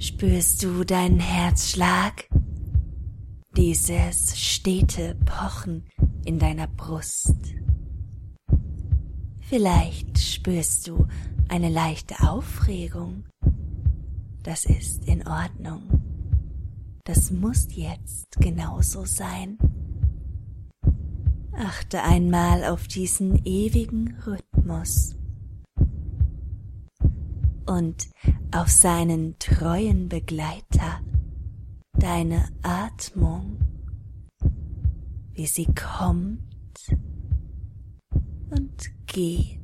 Spürst du deinen Herzschlag? Dieses stete Pochen in deiner Brust. Vielleicht spürst du eine leichte Aufregung. Das ist in Ordnung. Das muss jetzt genauso sein. Achte einmal auf diesen ewigen Rhythmus und auf seinen treuen Begleiter, deine Atmung, wie sie kommt und geht,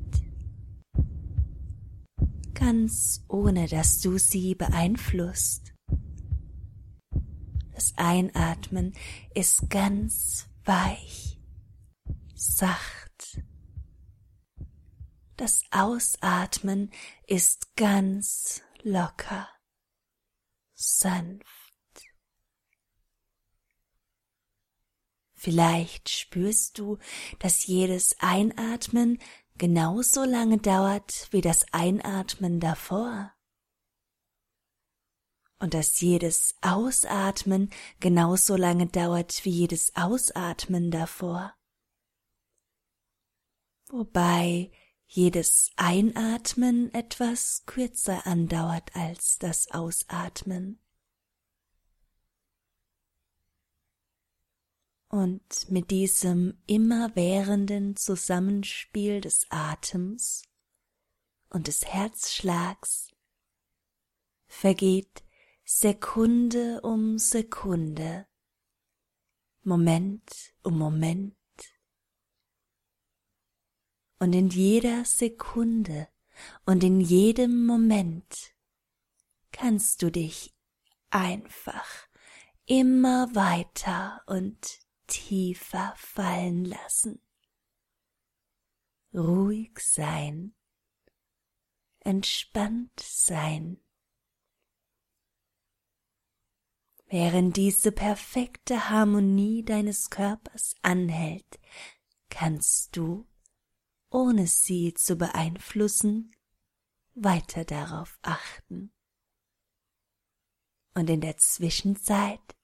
ganz ohne dass du sie beeinflusst. Das Einatmen ist ganz weich sacht. Das Ausatmen ist ganz locker, sanft. Vielleicht spürst du, dass jedes Einatmen genauso lange dauert wie das Einatmen davor. Und dass jedes Ausatmen genauso lange dauert wie jedes Ausatmen davor wobei jedes Einatmen etwas kürzer andauert als das Ausatmen. Und mit diesem immerwährenden Zusammenspiel des Atems und des Herzschlags vergeht Sekunde um Sekunde, Moment um Moment, und in jeder Sekunde und in jedem Moment kannst du dich einfach immer weiter und tiefer fallen lassen. Ruhig sein, entspannt sein. Während diese perfekte Harmonie deines Körpers anhält, kannst du ohne sie zu beeinflussen, weiter darauf achten. Und in der Zwischenzeit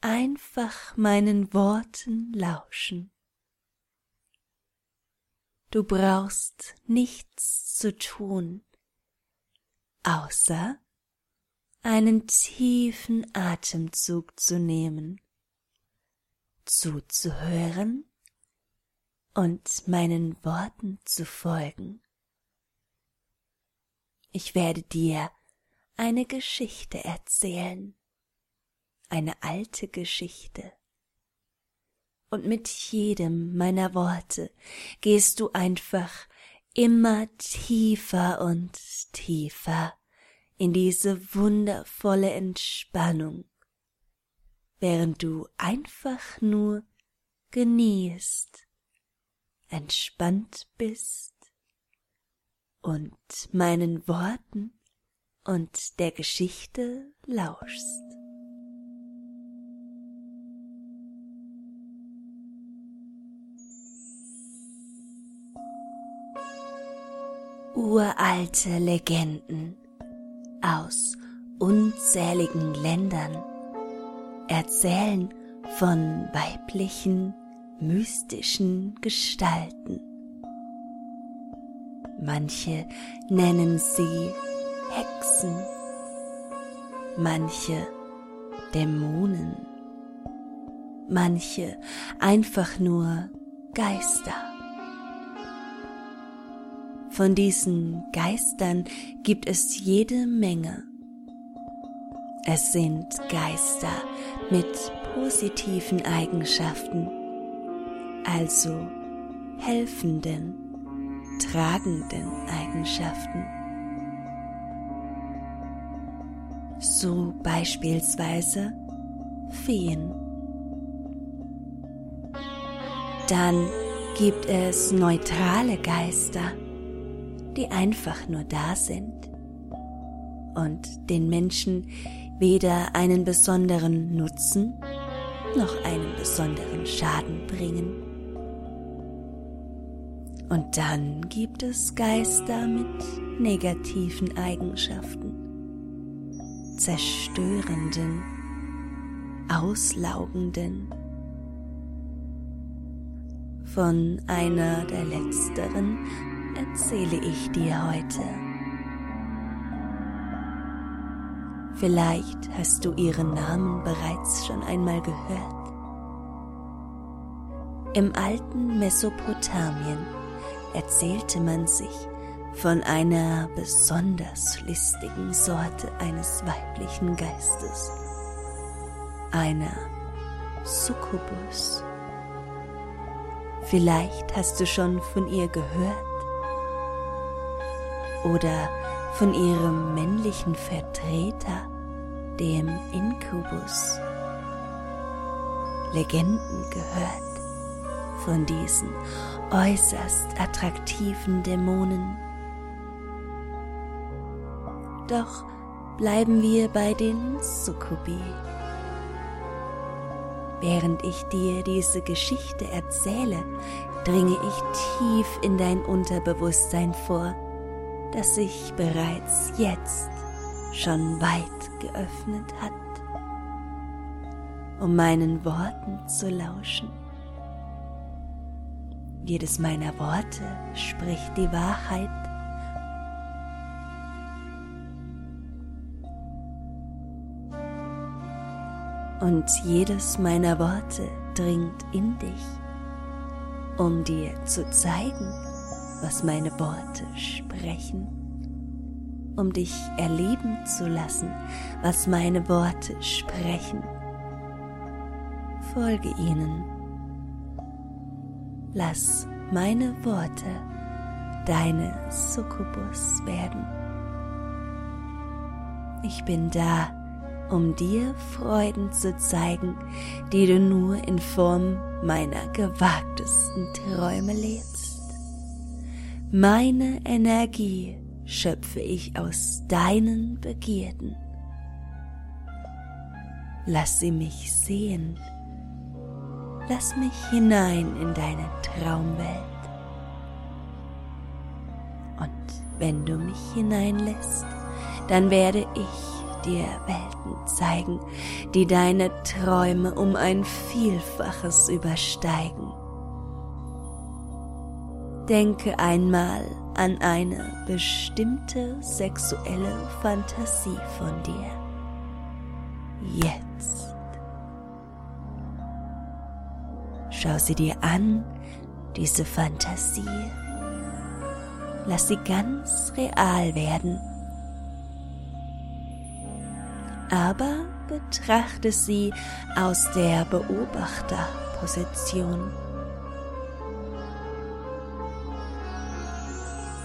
einfach meinen Worten lauschen. Du brauchst nichts zu tun, außer einen tiefen Atemzug zu nehmen, zuzuhören und meinen Worten zu folgen. Ich werde dir eine Geschichte erzählen, eine alte Geschichte. Und mit jedem meiner Worte gehst du einfach immer tiefer und tiefer in diese wundervolle Entspannung, während du einfach nur genießt entspannt bist und meinen Worten und der Geschichte lauschst. Uralte Legenden aus unzähligen Ländern erzählen von weiblichen mystischen Gestalten. Manche nennen sie Hexen, manche Dämonen, manche einfach nur Geister. Von diesen Geistern gibt es jede Menge. Es sind Geister mit positiven Eigenschaften also helfenden, tragenden Eigenschaften. So beispielsweise Feen. Dann gibt es neutrale Geister, die einfach nur da sind und den Menschen weder einen besonderen Nutzen noch einen besonderen Schaden bringen. Und dann gibt es Geister mit negativen Eigenschaften. zerstörenden, auslaugenden. Von einer der letzteren erzähle ich dir heute. Vielleicht hast du ihren Namen bereits schon einmal gehört. Im alten Mesopotamien erzählte man sich von einer besonders listigen Sorte eines weiblichen Geistes, einer Succubus. Vielleicht hast du schon von ihr gehört oder von ihrem männlichen Vertreter, dem Inkubus. Legenden gehört von diesen äußerst attraktiven Dämonen. Doch bleiben wir bei den Sukkubi. Während ich dir diese Geschichte erzähle, dringe ich tief in dein Unterbewusstsein vor das sich bereits jetzt schon weit geöffnet hat, um meinen Worten zu lauschen. Jedes meiner Worte spricht die Wahrheit. Und jedes meiner Worte dringt in dich, um dir zu zeigen, was meine Worte sprechen, um dich erleben zu lassen, was meine Worte sprechen. Folge ihnen. Lass meine Worte deine Succubus werden. Ich bin da, um dir Freuden zu zeigen, die du nur in Form meiner gewagtesten Träume lebst. Meine Energie schöpfe ich aus deinen Begierden. Lass sie mich sehen. Lass mich hinein in deine Traumwelt. Und wenn du mich hineinlässt, dann werde ich dir Welten zeigen, die deine Träume um ein Vielfaches übersteigen. Denke einmal an eine bestimmte sexuelle Fantasie von dir. Jetzt. Schau sie dir an, diese Fantasie. Lass sie ganz real werden. Aber betrachte sie aus der Beobachterposition.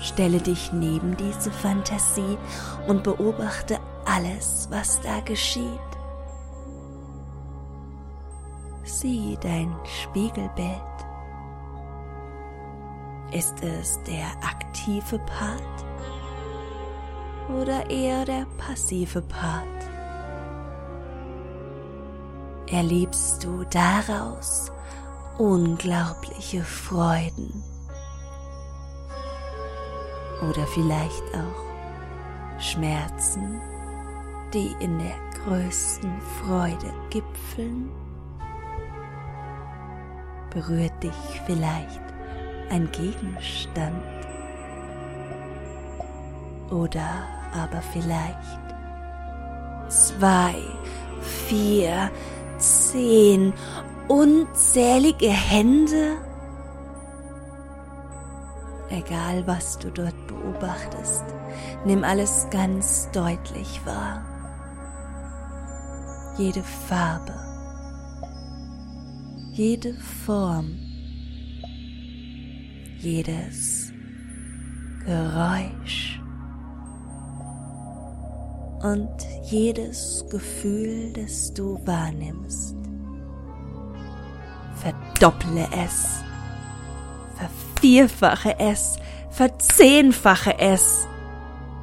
Stelle dich neben diese Fantasie und beobachte alles, was da geschieht. Sieh dein Spiegelbild. Ist es der aktive Part oder eher der passive Part? Erlebst du daraus unglaubliche Freuden? oder vielleicht auch Schmerzen, die in der größten Freude gipfeln? Berührt dich vielleicht ein Gegenstand? Oder aber vielleicht zwei, vier, zehn unzählige Hände? Egal was du dort beobachtest, nimm alles ganz deutlich wahr. Jede Farbe, jede Form, jedes Geräusch und jedes Gefühl, das du wahrnimmst. Verdopple es, vervierfache es, verzehnfache es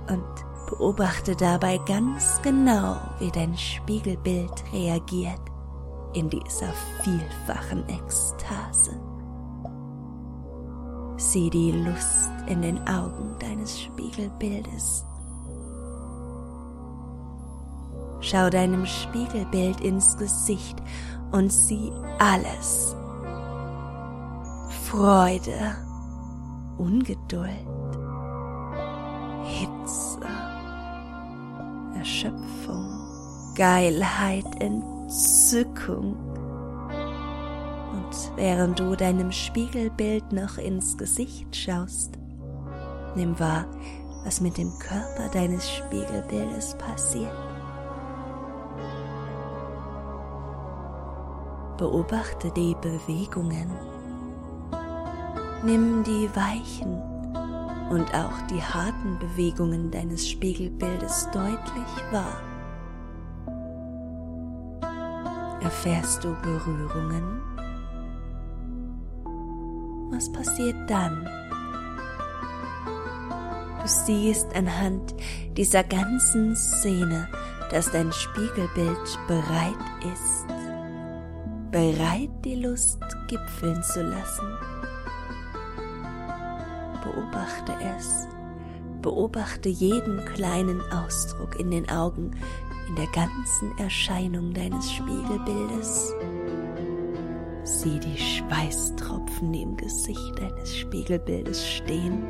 und beobachte dabei ganz genau, wie dein Spiegelbild reagiert in dieser vielfachen Ekstase. Sieh die Lust in den Augen deines Spiegelbildes. schau deinem Spiegelbild ins Gesicht und sieh alles. Freude, Ungeduld, Hitze, Erschöpfung, Geilheit, Entzückung. Und während du deinem Spiegelbild noch ins Gesicht schaust, nimm wahr, was mit dem Körper deines Spiegelbildes passiert. Beobachte die Bewegungen. Nimm die weichen und auch die harten Bewegungen deines Spiegelbildes deutlich wahr. Erfährst du Berührungen? Was passiert dann? Du siehst anhand dieser ganzen Szene, dass dein Spiegelbild bereit ist, bereit die Lust gipfeln zu lassen. Beobachte es, beobachte jeden kleinen Ausdruck in den Augen, in der ganzen Erscheinung deines Spiegelbildes. Sieh die Schweißtropfen, die im Gesicht deines Spiegelbildes stehen.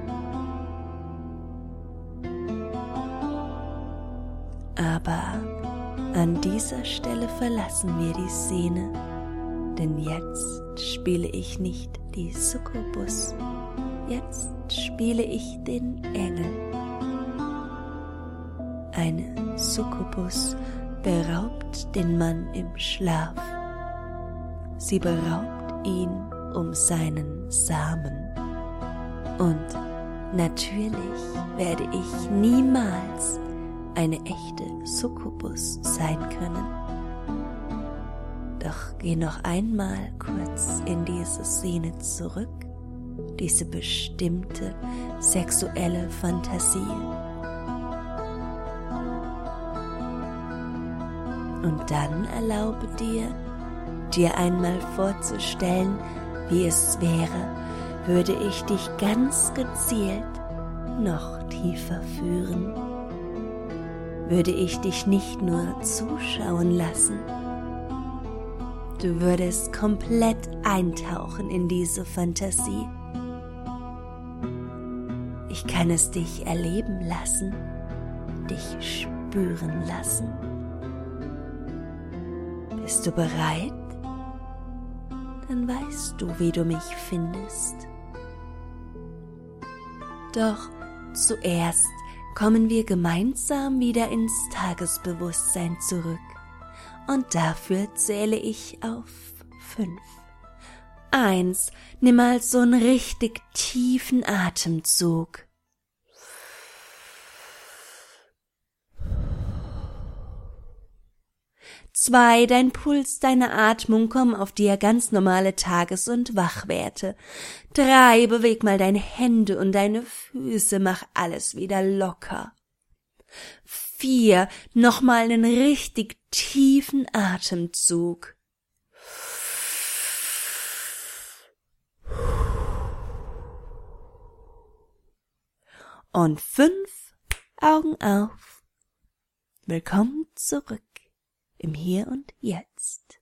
Aber an dieser Stelle verlassen wir die Szene, denn jetzt spiele ich nicht die Succubus, jetzt spiele ich den Engel. Eine Succubus beraubt den Mann im Schlaf. Sie beraubt ihn um seinen Samen. Und natürlich werde ich niemals eine echte Succubus sein können. Doch geh noch einmal kurz in diese Szene zurück, diese bestimmte sexuelle Fantasie. Und dann erlaube dir, dir einmal vorzustellen, wie es wäre, würde ich dich ganz gezielt noch tiefer führen würde ich dich nicht nur zuschauen lassen, du würdest komplett eintauchen in diese Fantasie. Ich kann es dich erleben lassen, dich spüren lassen. Bist du bereit? Dann weißt du, wie du mich findest. Doch zuerst kommen wir gemeinsam wieder ins Tagesbewusstsein zurück. Und dafür zähle ich auf fünf. Eins, nimm mal so einen richtig tiefen Atemzug. Zwei, dein Puls, deine Atmung kommen auf dir ganz normale Tages- und Wachwerte. Drei, beweg mal deine Hände und deine Füße, mach alles wieder locker. Vier, nochmal einen richtig tiefen Atemzug. Und fünf, Augen auf. Willkommen zurück im Hier und Jetzt.